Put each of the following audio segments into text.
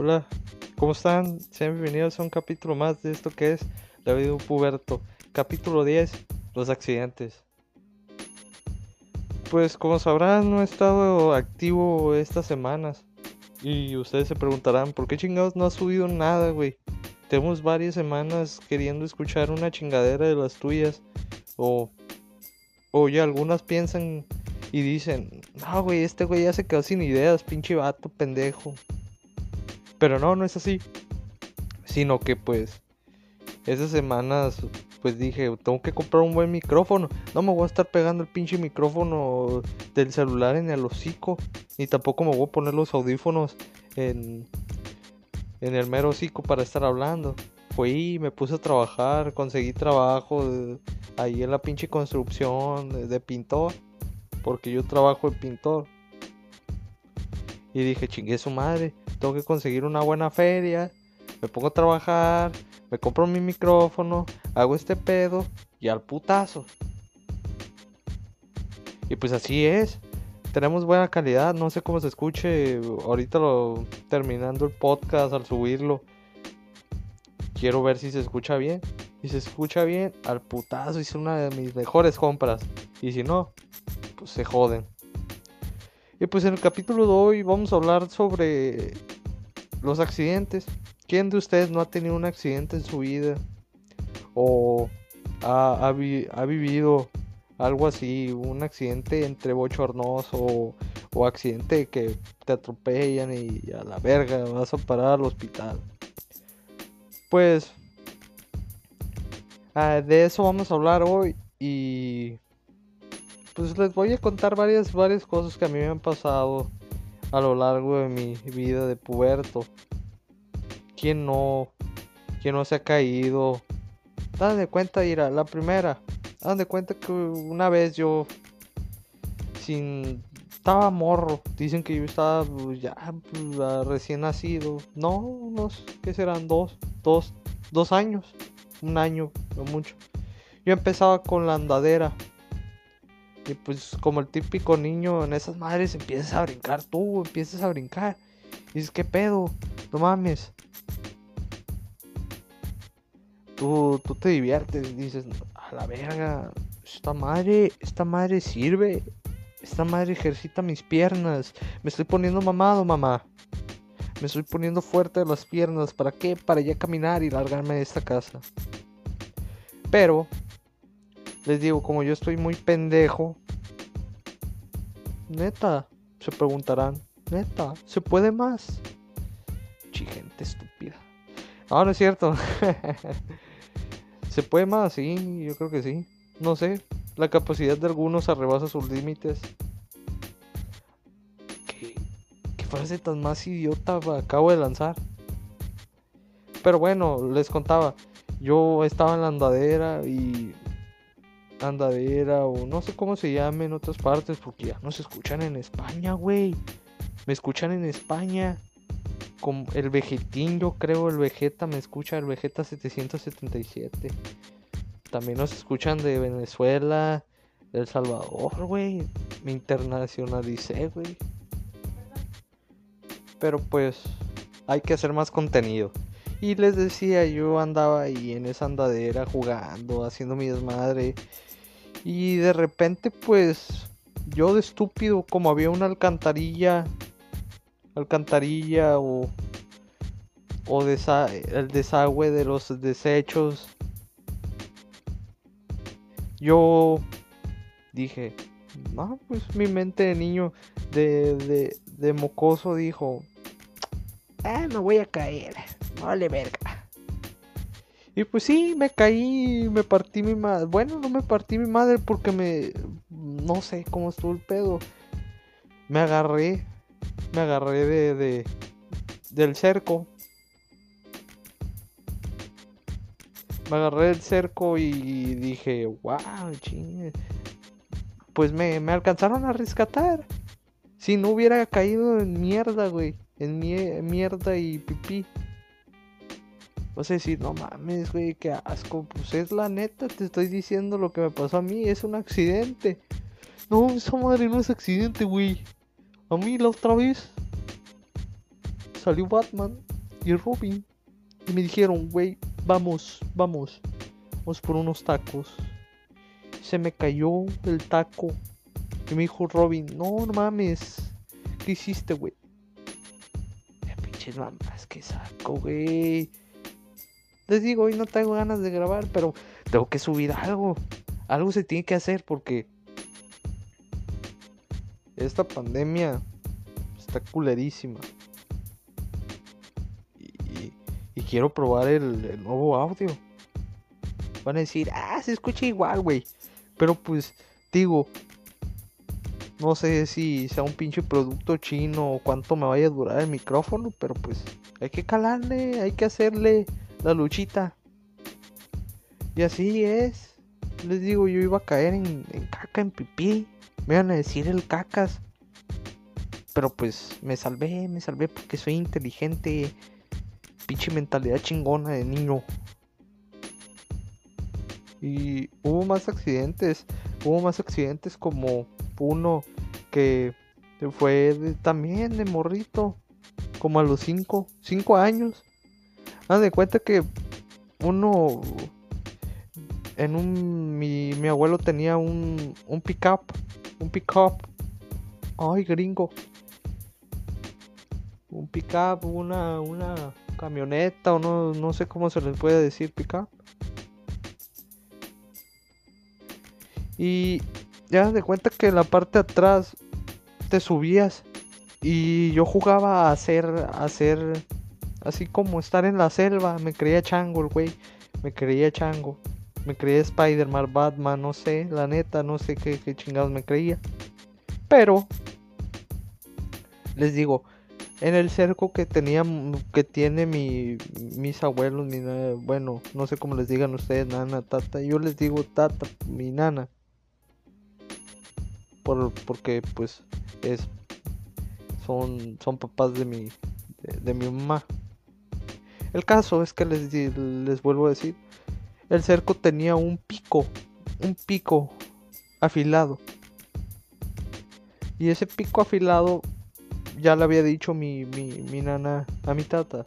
Hola, ¿cómo están? Sean bienvenidos a un capítulo más de esto que es La vida de un puberto. Capítulo 10, los accidentes. Pues como sabrán, no he estado activo estas semanas. Y ustedes se preguntarán, ¿por qué chingados no ha subido nada, güey? Tenemos varias semanas queriendo escuchar una chingadera de las tuyas. O, o ya algunas piensan y dicen, no, güey, este güey ya se quedó sin ideas, pinche vato, pendejo. Pero no, no es así. Sino que pues esas semanas pues dije, tengo que comprar un buen micrófono. No me voy a estar pegando el pinche micrófono del celular en el hocico. Ni tampoco me voy a poner los audífonos en, en el mero hocico para estar hablando. Fui, me puse a trabajar, conseguí trabajo ahí en la pinche construcción de, de pintor. Porque yo trabajo de pintor. Y dije, chingue su madre tengo que conseguir una buena feria, me pongo a trabajar, me compro mi micrófono, hago este pedo y al putazo. Y pues así es. Tenemos buena calidad, no sé cómo se escuche ahorita lo terminando el podcast al subirlo. Quiero ver si se escucha bien. Y se escucha bien, al putazo hice una de mis mejores compras. Y si no, pues se joden. Y pues en el capítulo de hoy vamos a hablar sobre los accidentes. ¿Quién de ustedes no ha tenido un accidente en su vida? O ha, vivido algo así, un accidente entre bochornoso o, accidente que te atropellan y a la verga vas a parar al hospital. Pues ah, de eso vamos a hablar hoy y pues les voy a contar varias, varias cosas que a mí me han pasado a lo largo de mi vida de puberto. ¿Quién no? ¿Quién no se ha caído? Dan de cuenta, Ira, la primera. Dan de cuenta que una vez yo, sin. Estaba morro. Dicen que yo estaba pues, ya pues, recién nacido. No, unos, ¿qué serán? Dos, dos, dos años. Un año, no mucho. Yo empezaba con la andadera. Y pues como el típico niño en esas madres empiezas a brincar tú, empiezas a brincar. Dices, ¿qué pedo? No mames. Tú, tú te diviertes dices, a la verga, esta madre, esta madre sirve. Esta madre ejercita mis piernas. Me estoy poniendo mamado, mamá. Me estoy poniendo fuerte las piernas. ¿Para qué? Para ya caminar y largarme de esta casa. Pero les digo, como yo estoy muy pendejo. Neta, se preguntarán. Neta, ¿se puede más? Chi, gente estúpida. No, no es cierto. ¿Se puede más? Sí, yo creo que sí. No sé. La capacidad de algunos arrebasa sus límites. ¿Qué, qué frase tan más idiota acabo de lanzar? Pero bueno, les contaba. Yo estaba en la andadera y andadera o no sé cómo se llame en otras partes porque ya no se escuchan en España, güey. Me escuchan en España. Con el Vegetín, yo creo, el Vegeta me escucha, el Vegeta 777. También nos escuchan de Venezuela, de El Salvador, güey. Me internacionalicé, güey. Pero pues hay que hacer más contenido. Y les decía, yo andaba ahí en esa andadera jugando, haciendo mi desmadre. Y de repente, pues, yo de estúpido, como había una alcantarilla, alcantarilla o, o el desagüe de los desechos, yo dije, no, pues mi mente de niño, de, de, de mocoso, dijo, ah, me voy a caer, vale verga. Y pues sí, me caí, me partí mi madre. Bueno, no me partí mi madre porque me... No sé cómo estuvo el pedo. Me agarré. Me agarré de... de del cerco. Me agarré del cerco y dije, wow, chingue. Pues me, me alcanzaron a rescatar. Si no hubiera caído en mierda, güey. En mierda y pipí. Vas a decir, no mames, güey, qué asco. Pues es la neta, te estoy diciendo lo que me pasó a mí, es un accidente. No, esa madre no es accidente, güey. A mí la otra vez salió Batman y Robin. Y me dijeron, güey, vamos, vamos. Vamos por unos tacos. Se me cayó el taco. Y me dijo Robin, no, no mames. ¿Qué hiciste, güey? Pinches mamás que saco, güey. Les digo, hoy no tengo ganas de grabar, pero tengo que subir algo. Algo se tiene que hacer porque esta pandemia está culerísima. Y, y quiero probar el, el, nuevo audio. Van a decir, ah, se escucha igual, güey. Pero pues, digo, no sé si sea un pinche producto chino o cuánto me vaya a durar el micrófono, pero pues hay que calarle, hay que hacerle la luchita. Y así es. Les digo, yo iba a caer en, en caca, en pipí. Me iban a decir el cacas. Pero pues me salvé, me salvé porque soy inteligente. Pinche mentalidad chingona de niño. Y hubo más accidentes. Hubo más accidentes como uno que fue también de morrito. Como a los 5 5 años. Haz de cuenta que uno en un mi, mi abuelo tenía un un pickup, un pickup. Ay, gringo. Un pickup, una una camioneta o no no sé cómo se les puede decir pickup. Y ya de cuenta que en la parte de atrás te subías y yo jugaba a hacer a hacer así como estar en la selva, me creía chango el güey, me creía chango, me creía Spider-Man, Batman, no sé, la neta, no sé qué, qué chingados me creía. Pero les digo, en el cerco que tenía que tiene mi mis abuelos, mi bueno, no sé cómo les digan ustedes, nana, tata, yo les digo tata, mi nana. Por, porque pues es son son papás de mi de, de, mi mamá el caso es que les les vuelvo a decir el cerco tenía un pico un pico afilado. Y ese pico afilado ya le había dicho mi, mi, mi nana a mi tata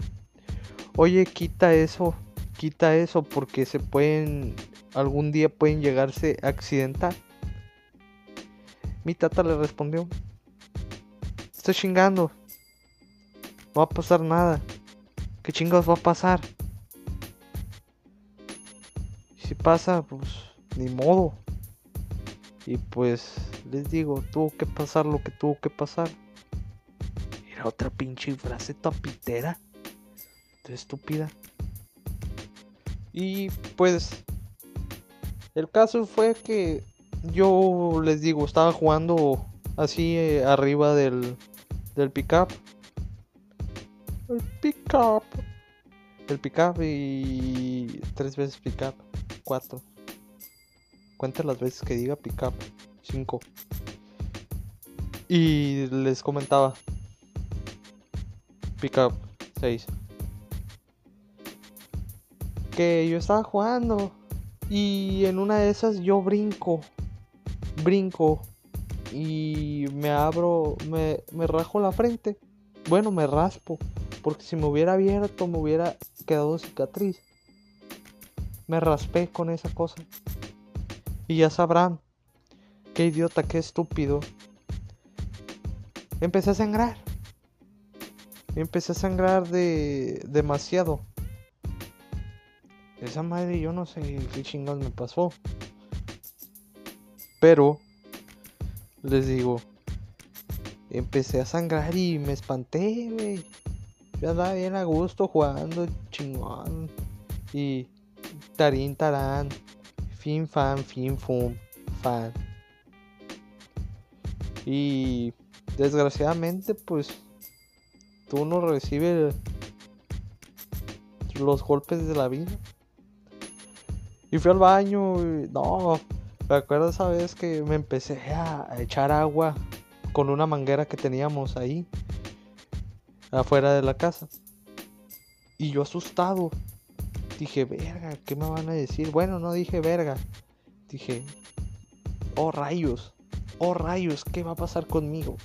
oye quita eso quita eso porque se pueden algún día pueden llegarse a accidentar mi tata le respondió, estoy chingando, no va a pasar nada, ¿qué chingados va a pasar? Si pasa, pues ni modo. Y pues les digo, tuvo que pasar lo que tuvo que pasar. Era otra pinche frase tapitera, estúpida. Y pues el caso fue que yo les digo, estaba jugando así eh, arriba del, del pickup. El pickup. El pickup y tres veces pickup. Cuatro. Cuenta las veces que diga pickup. Cinco. Y les comentaba. Pickup. Seis. Que yo estaba jugando. Y en una de esas yo brinco brinco y me abro, me, me rajo la frente. Bueno, me raspo, porque si me hubiera abierto me hubiera quedado cicatriz. Me raspé con esa cosa. Y ya sabrán, qué idiota, qué estúpido. Empecé a sangrar. Empecé a sangrar de demasiado. Esa madre yo no sé qué chingados me pasó. Pero, les digo, empecé a sangrar y me espanté, güey. Yo andaba bien a gusto jugando, chingón. Y tarín tarán, fin fan, fin fum, fan. Y desgraciadamente, pues, tú no recibes los golpes de la vida. Y fui al baño y no, ¿Te acuerdas esa vez que me empecé a echar agua con una manguera que teníamos ahí afuera de la casa? Y yo asustado dije, verga, ¿qué me van a decir? Bueno, no dije verga. Dije, oh rayos, oh rayos, ¿qué va a pasar conmigo?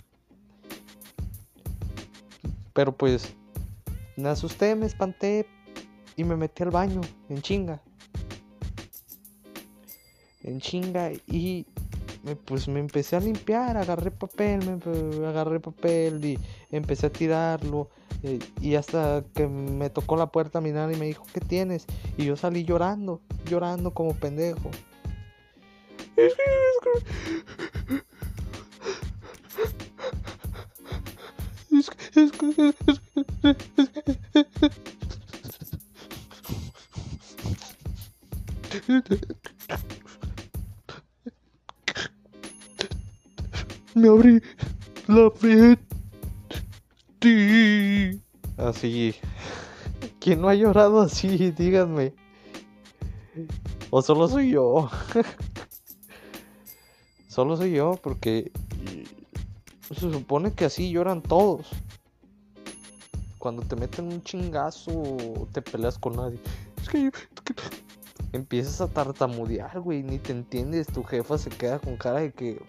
Pero pues Me asusté, me espanté y me metí al baño en chinga. En chinga y pues me empecé a limpiar, agarré papel, me agarré papel y empecé a tirarlo. Eh, y hasta que me tocó la puerta mi nana y me dijo, ¿qué tienes? Y yo salí llorando, llorando como pendejo. Me abrí la frente. Así. ¿Quién no ha llorado así? Díganme. ¿O solo soy yo? solo soy yo porque se supone que así lloran todos. Cuando te meten un chingazo, te peleas con nadie. Es que, empiezas a tartamudear, güey, ni te entiendes. Tu jefa se queda con cara de que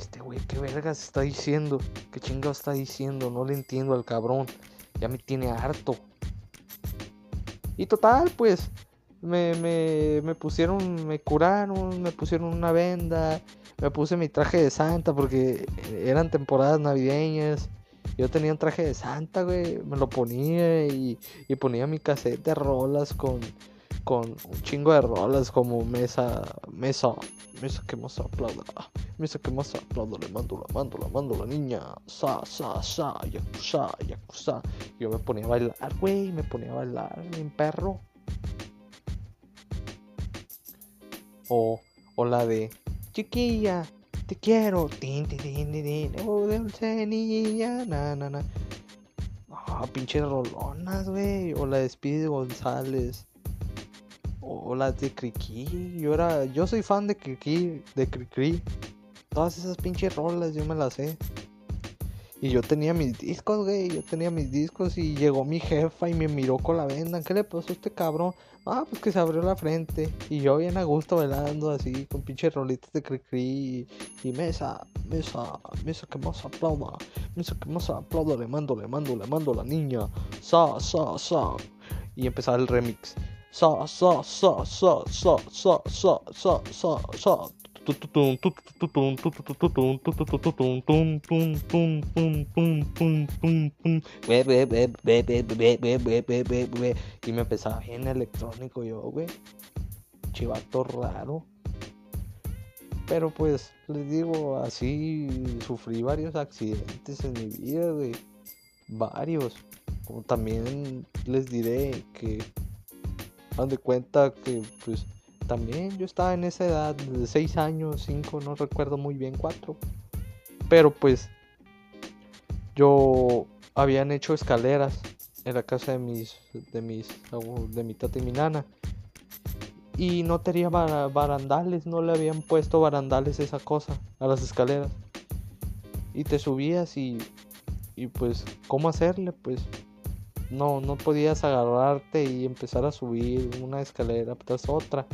este güey, ¿qué vergas está diciendo? ¿Qué chingado está diciendo? No le entiendo al cabrón. Ya me tiene harto. Y total, pues, me, me, me pusieron, me curaron, me pusieron una venda, me puse mi traje de Santa porque eran temporadas navideñas. Yo tenía un traje de Santa, güey. Me lo ponía y, y ponía mi cassette de rolas con, con un chingo de rolas como mesa, mesa, mesa que más aplauda. Mesa que más aplauda, le mando la mando, la mando la niña. Sa, sa, sa, yakuza, yakuza. Yo me ponía a bailar, güey, me ponía a bailar, mi perro. O, o la de chiquilla, te quiero. Tin, tin, tin, tin, Oh, dulce niña. Na, na, na. Ah, pinche rolonas, güey. O la de Speedy González. O la de Cricri. Yo era. Yo soy fan de Cricri. De Cricri. Todas esas pinches rolas yo me las sé. Y yo tenía mis discos, güey. Yo tenía mis discos y llegó mi jefa y me miró con la venda. ¿Qué le pasó a este cabrón? Ah, pues que se abrió la frente. Y yo bien a gusto bailando así, con pinches rolitas de cri, y, y mesa, mesa, mesa que más aplauda. Mesa que más aplauda. Le mando, le mando, le mando a la niña. Sa, sa, sa. Y empezaba el remix. Sa, sa, sa, sa, sa, sa, sa, sa, sa, sa. Y me empezaba bien electrónico yo, güey. Chivato raro. Pero pues, les digo, así sufrí varios accidentes en mi vida, güey. Varios. Como también les diré que, dan de cuenta que, pues, también yo estaba en esa edad de 6 años, 5, no recuerdo muy bien, 4. Pero pues yo habían hecho escaleras en la casa de mis de mis de mi tata y mi nana. Y no tenía barandales, no le habían puesto barandales esa cosa a las escaleras. Y te subías y y pues cómo hacerle, pues no no podías agarrarte y empezar a subir una escalera tras otra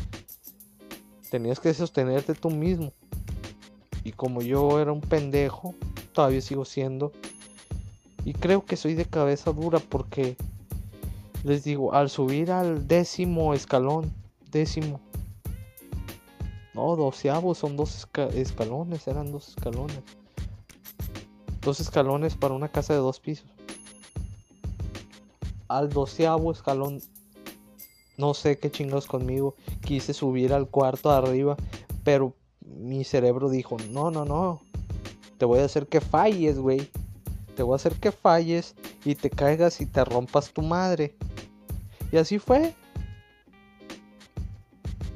tenías que sostenerte tú mismo. Y como yo era un pendejo, todavía sigo siendo. Y creo que soy de cabeza dura porque les digo, al subir al décimo escalón, décimo, no, doceavo son dos escalones, eran dos escalones. Dos escalones para una casa de dos pisos. Al doceavo escalón no sé qué chingados conmigo. Quise subir al cuarto de arriba, pero mi cerebro dijo, no, no, no. Te voy a hacer que falles, güey. Te voy a hacer que falles y te caigas y te rompas tu madre. Y así fue.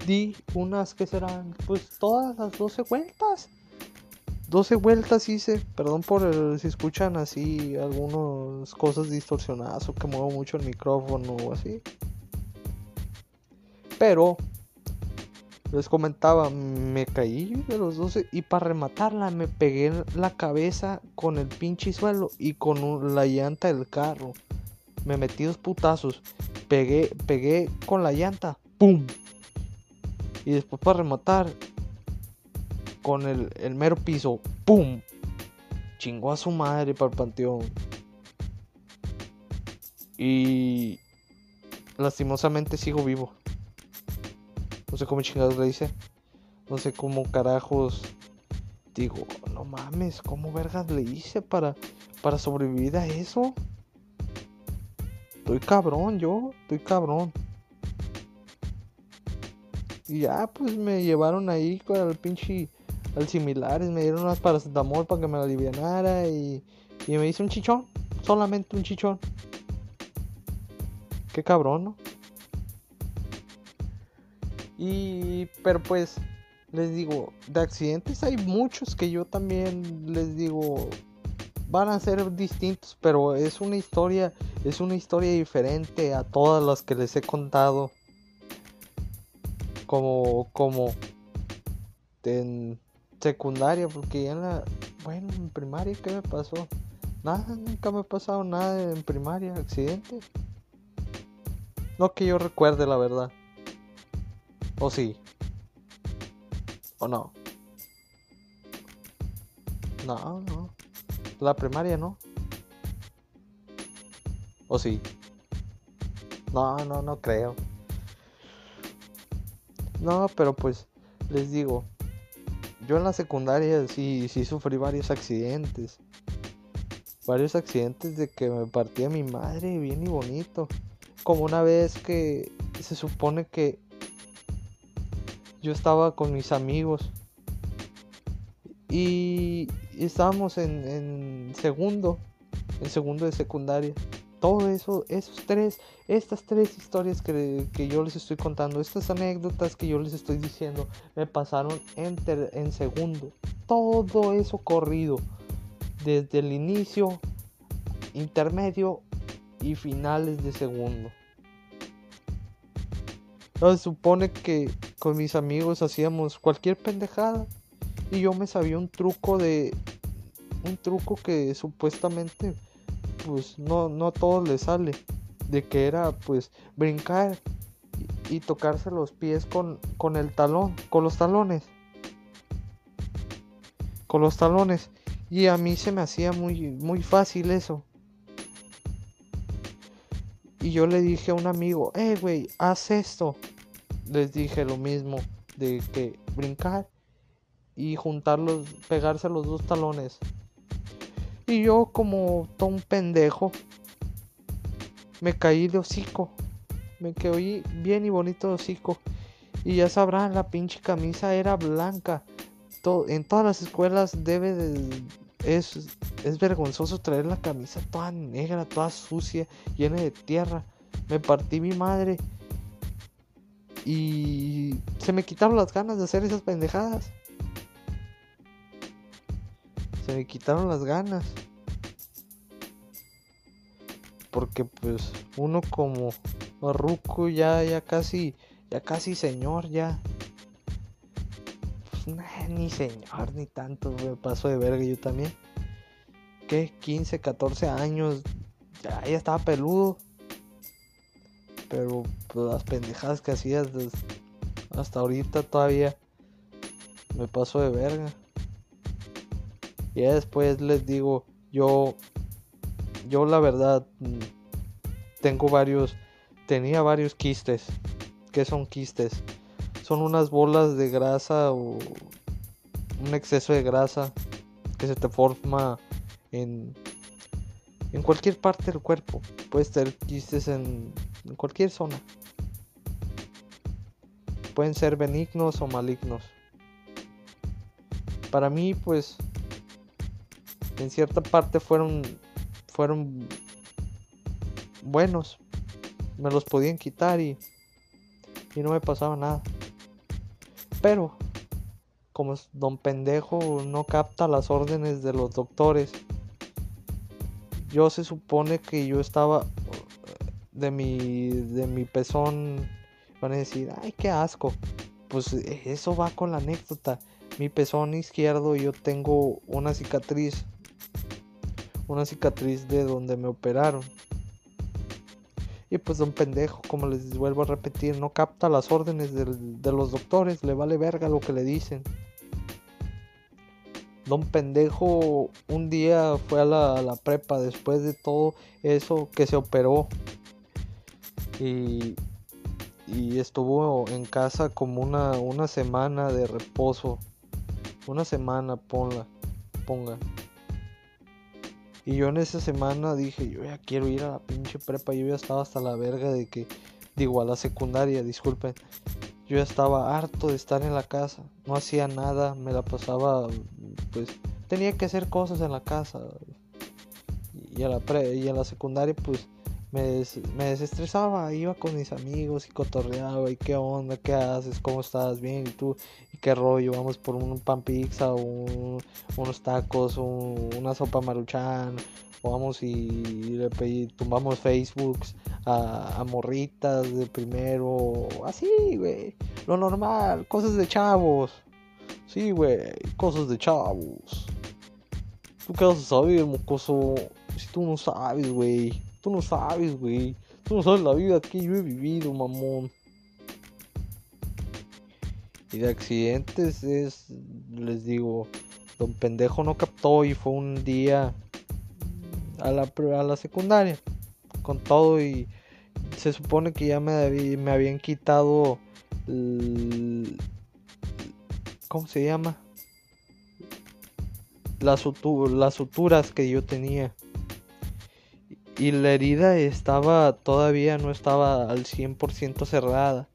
Di unas que serán, pues todas las 12 vueltas. 12 vueltas hice, perdón por si escuchan así algunas cosas distorsionadas o que muevo mucho el micrófono o así. Pero les comentaba, me caí de los 12 y para rematarla me pegué la cabeza con el pinche suelo y con la llanta del carro. Me metí dos putazos. Pegué, pegué con la llanta. ¡Pum! Y después para rematar con el, el mero piso. ¡Pum! Chingó a su madre para el panteón. Y lastimosamente sigo vivo. No sé cómo chingados le hice. No sé cómo carajos. Digo, no mames, ¿cómo vergas le hice para, para sobrevivir a eso? Estoy cabrón, yo, estoy cabrón. Y ya, pues me llevaron ahí con el pinche. Similares, me dieron unas paracetamol para que me la alivianara y, y me hice un chichón. Solamente un chichón. Qué cabrón, ¿no? Y, pero pues, les digo, de accidentes hay muchos que yo también les digo, van a ser distintos, pero es una historia, es una historia diferente a todas las que les he contado. Como, como en secundaria, porque ya en la, bueno, en primaria, ¿qué me pasó? Nada, nunca me ha pasado nada en primaria, accidente. No que yo recuerde, la verdad. ¿O sí? ¿O no? No, no. La primaria no. ¿O sí? No, no, no creo. No, pero pues les digo, yo en la secundaria sí, sí sufrí varios accidentes. Varios accidentes de que me partía mi madre bien y bonito. Como una vez que se supone que yo estaba con mis amigos y estábamos en, segundo, en segundo de secundaria. Todo eso, esos tres, estas tres historias que, yo les estoy contando, estas anécdotas que yo les estoy diciendo, me pasaron en, en segundo. Todo eso corrido, desde el inicio, intermedio y finales de segundo. se supone que con mis amigos hacíamos cualquier pendejada y yo me sabía un truco de un truco que supuestamente pues no, no a todos les sale. De que era pues brincar y, tocarse los pies con, con el talón con los talones. Con los talones. Y a mí se me hacía muy muy fácil eso. Y yo le dije a un amigo eh güey haz esto les dije lo mismo de que brincar y juntarlos, pegarse los dos talones. Y yo como todo un pendejo me caí de hocico. Me quedé bien y bonito de hocico. Y ya sabrán, la pinche camisa era blanca. Todo, en todas las escuelas debe de... Es, es vergonzoso traer la camisa toda negra, toda sucia, llena de tierra. Me partí mi madre. Y se me quitaron las ganas de hacer esas pendejadas. Me quitaron las ganas. Porque pues uno como barruco ya ya casi ya casi señor ya. Pues ni señor ni tanto, me paso de verga yo también. ¿Qué? 15, 14 años. Ya estaba peludo. Pero pues, las pendejadas que hacías hasta ahorita todavía me paso de verga. Y después les digo, yo, yo la verdad mm, tengo varios, tenía varios quistes. ¿Qué son quistes? Son unas bolas de grasa o un exceso de grasa que se te forma en, en cualquier parte del cuerpo. Puedes tener quistes en en cualquier zona. Pueden ser benignos o malignos. Para mí, pues, en cierta parte fueron, fueron buenos. Me los podían quitar y, y no me pasaba nada. Pero, como don pendejo no capta las órdenes de los doctores, yo se supone que yo estaba de mi, de mi pezón van a decir, ay, qué asco. Pues eso va con la anécdota. Mi pezón izquierdo yo tengo una cicatriz. Una cicatriz de donde me operaron. Y pues don pendejo, como les vuelvo a repetir, no capta las órdenes de los doctores, le vale verga lo que le dicen. Don Pendejo un día fue a la, prepa después de todo eso que se operó. Y, y estuvo en casa como una, una semana de reposo. Una semana, ponla, ponga. Y yo en esa semana dije, yo ya quiero ir a la pinche prepa. Yo ya estaba hasta la verga de que, digo, a la secundaria, disculpen. Yo ya estaba harto de estar en la casa. No hacía nada, me la pasaba, pues, tenía que hacer cosas en la casa. Y a la, pre y a la secundaria, pues, me, me, desestresaba, iba con mis amigos y cotorreaba y qué onda, qué haces, cómo estás, bien, y tú, qué rollo, vamos por un pan pizza, un, unos tacos, una sopa maruchan, o vamos y le tumbamos Facebooks a, a, morritas de primero, así, güey, lo normal, cosas de chavos, sí, güey, cosas de chavos. ¿Tú qué vas a saber, mocoso? Si tú no sabes, güey. Tú no sabes, güey. Tú no sabes la vida que yo he vivido, mamón. Y de accidentes es, les digo, don pendejo no captó y fue un día a la, a la secundaria con todo y se supone que ya me, me habían quitado ¿cómo se llama? Las, las suturas que yo tenía y la herida estaba todavía no estaba al 100% cerrada.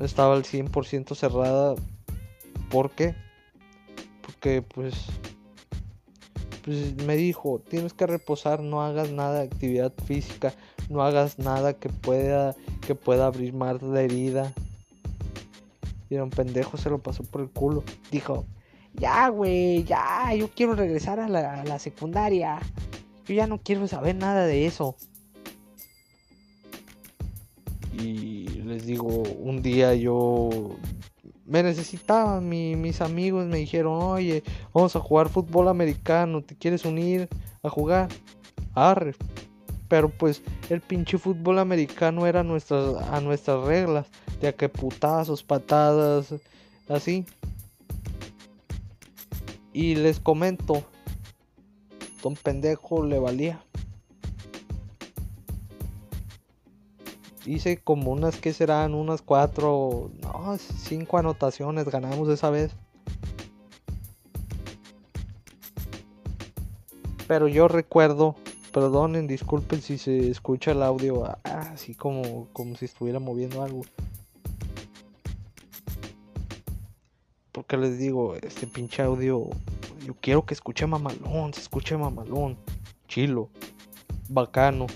Estaba al 100% cerrada. ¿Por qué? Porque pues pues me dijo, tienes que reposar, no hagas nada de actividad física, no hagas nada que pueda que pueda abrir más la herida. Y un pendejo se lo pasó por el culo. Dijo, ya, güey, ya, yo quiero regresar a la, a la secundaria. Yo ya no quiero saber nada de eso. Y les digo, un día yo me necesitaban, mis amigos me dijeron, oye, vamos a jugar fútbol americano, ¿te quieres unir a jugar? Arre. Pero pues el pinche fútbol americano era nuestras, a nuestras reglas, de que putazos, patadas, así. Y les comento, Don pendejo le valía. Hice como unas que serán, unas cuatro, no, cinco anotaciones ganamos esa vez. Pero yo recuerdo, perdonen, disculpen si se escucha el audio así como, como si estuviera moviendo algo. Porque les digo, este pinche audio yo quiero que escuche mamalón, se escuche mamalón, chilo, bacano,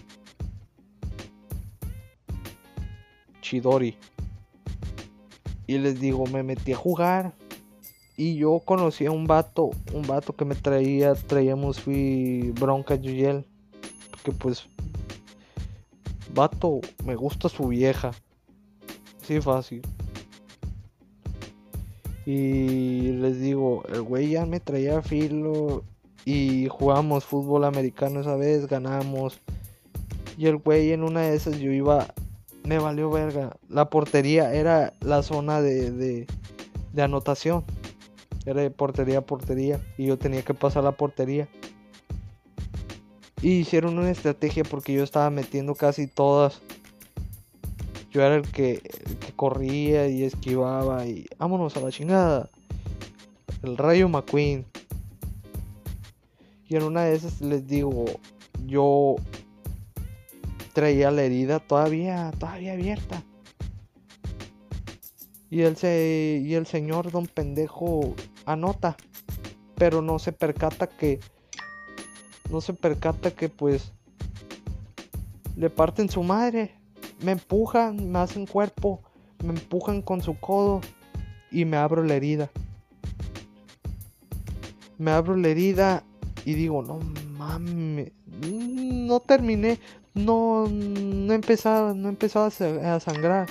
chidori. Y les digo, me metí a jugar. Y yo conocí a un vato, un vato que me traía, traíamos fui bronca Yuyel. Porque pues, vato, me gusta su vieja. Sí, fácil. Y les digo, el güey ya me traía filo y jugamos fútbol americano esa vez, ganamos. Y el güey en una de esas yo iba, me valió verga. La portería era la zona de, de, anotación. Era de portería a portería y yo tenía que pasar la portería. Y hicieron una estrategia porque yo estaba metiendo casi todas. Yo era el que, corría y esquivaba y vámonos a la chingada. El rayo McQueen. Y en una de esas les digo, yo traía la herida todavía, todavía abierta. Y el, se, y el señor don pendejo anota, pero no se percata que, no se percata que pues le parten su madre, me empujan, me hacen cuerpo me empujan con su codo y me abro la herida. Me abro la herida y digo, no mames, no terminé, no, no empezaba, no empezaba a sangrar.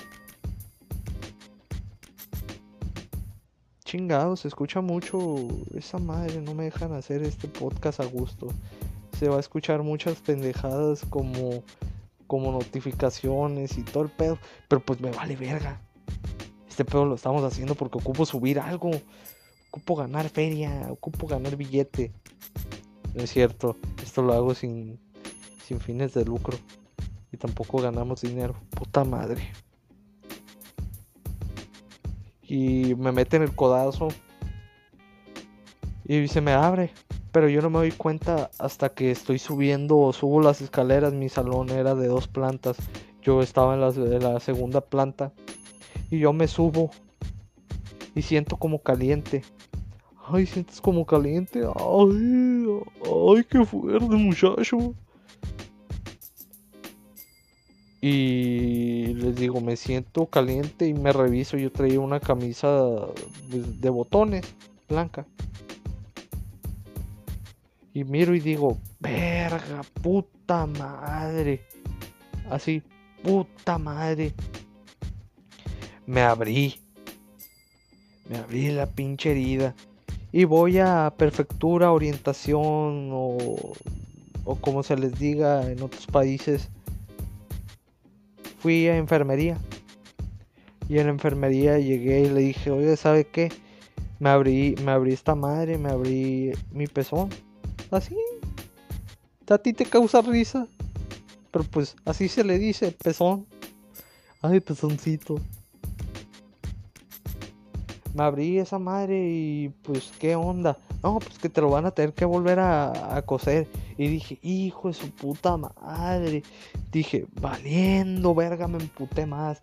Chingado, se escucha mucho esa madre, no me dejan hacer este podcast a gusto. Se va a escuchar muchas pendejadas como como notificaciones y todo el pedo. Pero pues me vale verga. Este pedo lo estamos haciendo porque ocupo subir algo. ocupo ganar feria, ocupo ganar billete. No es cierto, esto lo hago sin, sin fines de lucro. Y tampoco ganamos dinero. Puta madre. Y me meten el codazo. Y se me abre. Pero yo no me doy cuenta hasta que estoy subiendo, subo las escaleras. Mi salón era de dos plantas. Yo estaba en la, en la segunda planta. Y yo me subo. Y siento como caliente. Ay, sientes como caliente. Ay, ay, qué fuerte, muchacho. Y les digo, me siento caliente y me reviso. Yo traía una camisa pues, de botones blanca. Y miro y digo, verga, puta madre. Así, puta madre. Me abrí. Me abrí la pinche herida y voy a prefectura, orientación o, o como se les diga en otros países. Fui a enfermería y en la enfermería llegué y le dije, oye, ¿sabe qué? Me abrí, me abrí esta madre, me abrí mi pezón. Así. A ti te causa risa. Pero pues así se le dice, pezón. Ay, pezoncito me abrí esa madre y pues qué onda. No, pues que te lo van a tener que volver a, coser. Y dije, hijo de su puta madre. Dije, valiendo, verga, me emputé más.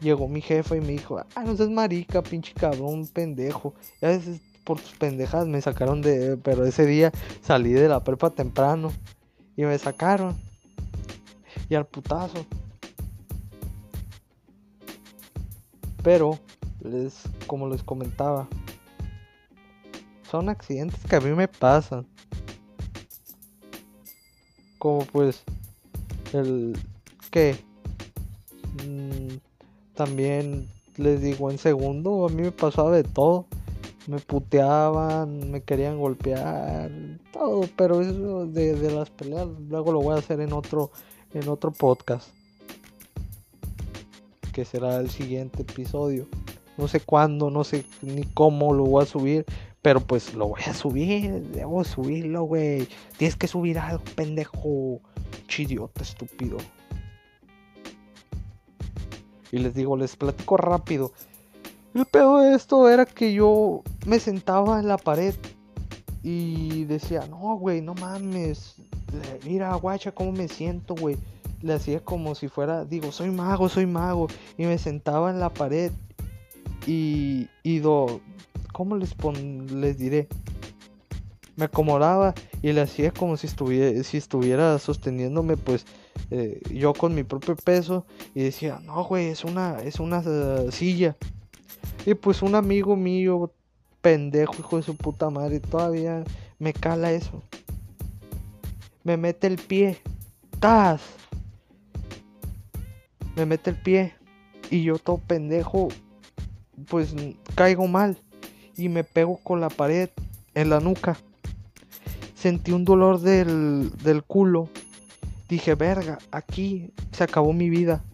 Llegó mi jefe y me dijo, ah, no seas marica, pinche cabrón, pendejo. Y a veces por tus pendejas me sacaron de... Pero ese día salí de la prepa temprano. Y me sacaron. Y al putazo. Pero les, como les comentaba, son accidentes que a mí me pasan. Como pues el que mm, también les digo en segundo, a mí me pasaba de todo. Me puteaban, me querían golpear, todo, pero eso de, de las peleas luego lo voy a hacer en otro en otro podcast que será el siguiente episodio. No sé cuándo, no sé ni cómo lo voy a subir. Pero pues lo voy a subir. Debo subirlo, güey. Tienes que subir algo, pendejo. Chidiota, estúpido. Y les digo, les platico rápido. El pedo de esto era que yo me sentaba en la pared y decía, no, güey, no mames. Mira, guacha, cómo me siento, güey. Le hacía como si fuera, digo, soy mago, soy mago. Y me sentaba en la pared y, y do, ¿cómo les, les diré? Me acomodaba y le hacía como si estuviera, si estuviera sosteniéndome pues eh, yo con mi propio peso y decía, no güey, es una, es una eh, silla. Y pues un amigo mío, pendejo, hijo de su puta madre, todavía me cala eso. Me mete el pie. ¡Tas! Me mete el pie. Y yo todo pendejo pues caigo mal y me pego con la pared en la nuca. Sentí un dolor del, del culo. Dije, verga, aquí se acabó mi vida.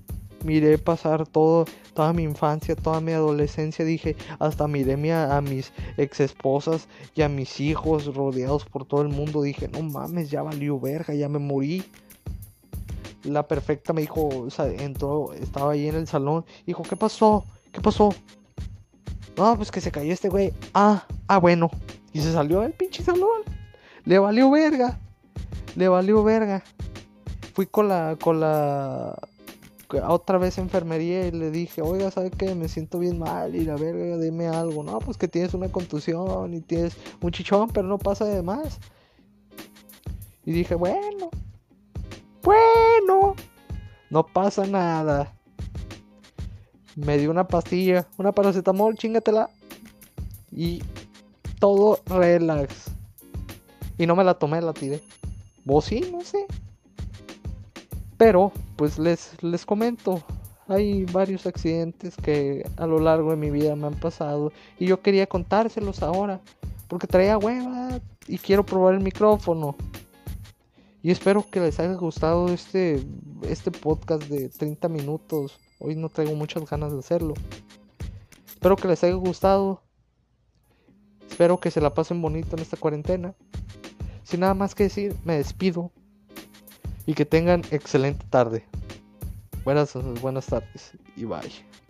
Miré pasar todo, toda mi infancia, toda mi adolescencia. Dije, hasta miré a, a mis ex esposas y a mis hijos rodeados por todo el mundo. Dije, no mames, ya valió verga, ya me morí. La perfecta me dijo, o sea, entró, estaba ahí en el salón. Dijo, ¿qué pasó? ¿Qué pasó? No, pues que se cayó este güey. Ah, ah, bueno. Y se salió del pinche salón. Le valió verga. Le valió verga. Fui con la, con la, otra vez enfermería y le dije, oiga, ¿sabe qué? Me siento bien mal y la verga, dime algo. No, pues que tienes una contusión y tienes un chichón, pero no pasa de más. Y dije, bueno, bueno, no pasa nada me dio una pastilla, una paracetamol, chingatela. Y todo relax. Y no me la tomé, la tiré. Vos sí, no sé. Pero, pues les, les comento. Hay varios accidentes que a lo largo de mi vida me han pasado. Y yo quería contárselos ahora. Porque traía hueva y quiero probar el micrófono. Y espero que les haya gustado este, este podcast de 30 minutos Hoy no tengo muchas ganas de hacerlo. Espero que les haya gustado. Espero que se la pasen bonito en esta cuarentena. Sin nada más que decir, me despido. Y que tengan excelente tarde. Buenas, buenas tardes y bye.